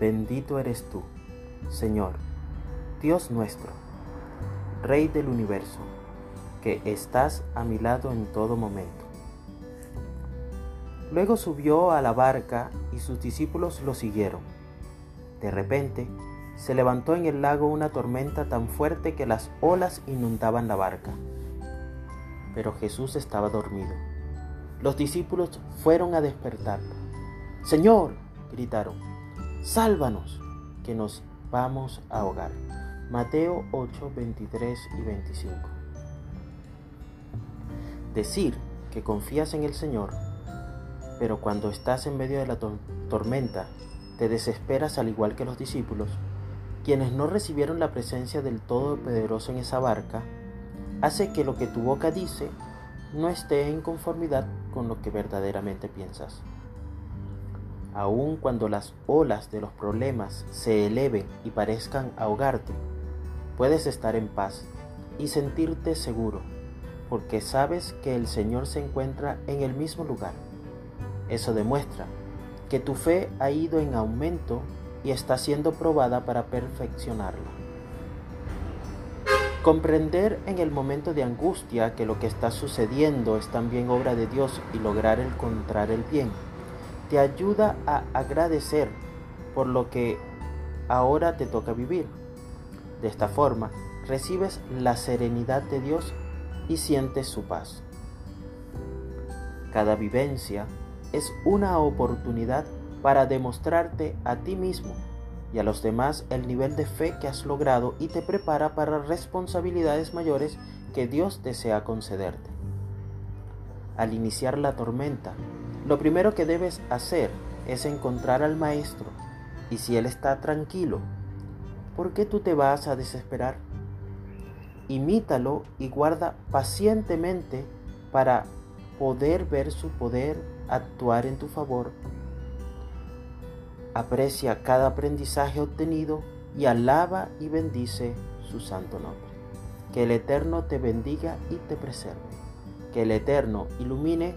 Bendito eres tú, Señor, Dios nuestro, Rey del universo, que estás a mi lado en todo momento. Luego subió a la barca y sus discípulos lo siguieron. De repente, se levantó en el lago una tormenta tan fuerte que las olas inundaban la barca. Pero Jesús estaba dormido. Los discípulos fueron a despertarlo. Señor, gritaron, sálvanos, que nos vamos a ahogar. Mateo 8, 23 y 25. Decir que confías en el Señor, pero cuando estás en medio de la tormenta, te desesperas al igual que los discípulos, quienes no recibieron la presencia del Todopoderoso en esa barca, hace que lo que tu boca dice no esté en conformidad con lo que verdaderamente piensas. Aun cuando las olas de los problemas se eleven y parezcan ahogarte, puedes estar en paz y sentirte seguro, porque sabes que el Señor se encuentra en el mismo lugar. Eso demuestra que tu fe ha ido en aumento y está siendo probada para perfeccionarla. Comprender en el momento de angustia que lo que está sucediendo es también obra de Dios y lograr encontrar el bien, te ayuda a agradecer por lo que ahora te toca vivir. De esta forma, recibes la serenidad de Dios y sientes su paz. Cada vivencia es una oportunidad para demostrarte a ti mismo y a los demás el nivel de fe que has logrado y te prepara para responsabilidades mayores que Dios desea concederte. Al iniciar la tormenta, lo primero que debes hacer es encontrar al Maestro y si Él está tranquilo, ¿por qué tú te vas a desesperar? Imítalo y guarda pacientemente para poder ver su poder actuar en tu favor aprecia cada aprendizaje obtenido y alaba y bendice su santo nombre. Que el Eterno te bendiga y te preserve. Que el Eterno ilumine